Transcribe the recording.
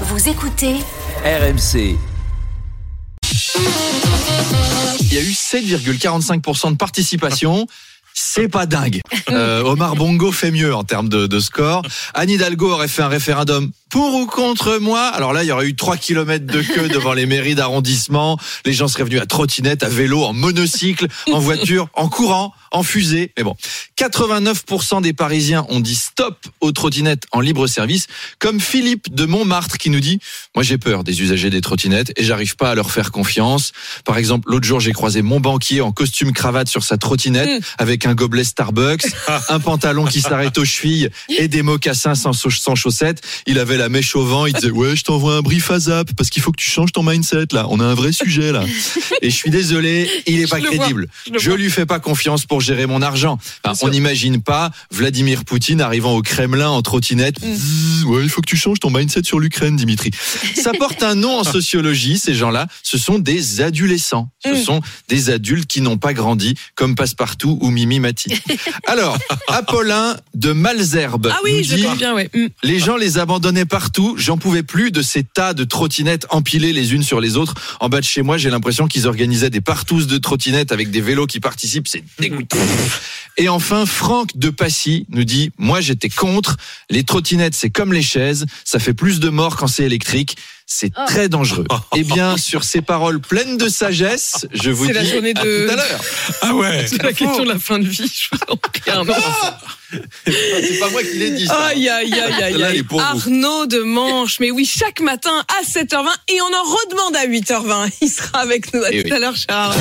Vous écoutez RMC. Il y a eu 7,45% de participation. C'est pas dingue. Euh, Omar Bongo fait mieux en termes de, de score. Anne Hidalgo aurait fait un référendum pour ou contre moi. Alors là, il y aurait eu 3 kilomètres de queue devant les mairies d'arrondissement. Les gens seraient venus à trottinette, à vélo, en monocycle, en voiture, en courant, en fusée. Mais bon, 89% des Parisiens ont dit stop aux trottinettes en libre service, comme Philippe de Montmartre qui nous dit Moi j'ai peur des usagers des trottinettes et j'arrive pas à leur faire confiance. Par exemple, l'autre jour, j'ai croisé mon banquier en costume cravate sur sa trottinette avec un gobelet Starbucks, un pantalon qui s'arrête aux chevilles et des mocassins sans, sans chaussettes. Il avait la mèche au vent, il disait Ouais, je t'envoie un brief à zap parce qu'il faut que tu changes ton mindset là. On a un vrai sujet là. Et je suis désolé, il est pas vois, crédible. je Je lui fais pas confiance pour gérer mon argent. Enfin, on n'imagine pas Vladimir Poutine arrivant au Kremlin en trottinette. Mm. Bzzz, Ouais, il faut que tu changes ton mindset sur l'Ukraine, Dimitri. Ça porte un nom en sociologie, ces gens-là. Ce sont des adolescents. Ce Mm. sont des adultes qui n'ont pas grandi, comme Passepartout ou Mimi Mati. Alors, Apollin de Malzerbe Ah oui, nous je dit bien, ouais. Mm. les gens les abandonnaient partout. J'en pouvais plus de ces tas de trottinettes empilées les unes sur les autres. En bas de chez moi, j'ai l'impression qu'ils organisaient des partous de trottinettes avec des vélos qui participent. C'est dégoûtant. Et enfin, Franck de Passy nous dit, moi j'étais contre. Les trottinettes, c'est comme les chaises. Ça fait plus de morts quand c'est électrique. C'est Oh. très dangereux. Eh bien, sur ces paroles pleines de sagesse, je vous C'est dis la journée à de- tout à l'heure. Ah ouais. C'est la question de la fin de vie. Je vous en prie, Arnaud. C'est pas moi qui l'ai dit. ça. Aïe, aïe, aïe. Arnaud de Manche. Mais oui, chaque matin à 7h20 et on en redemande à 8h20. Il sera avec nous. À Eh tout oui. à l'heure, Arnaud.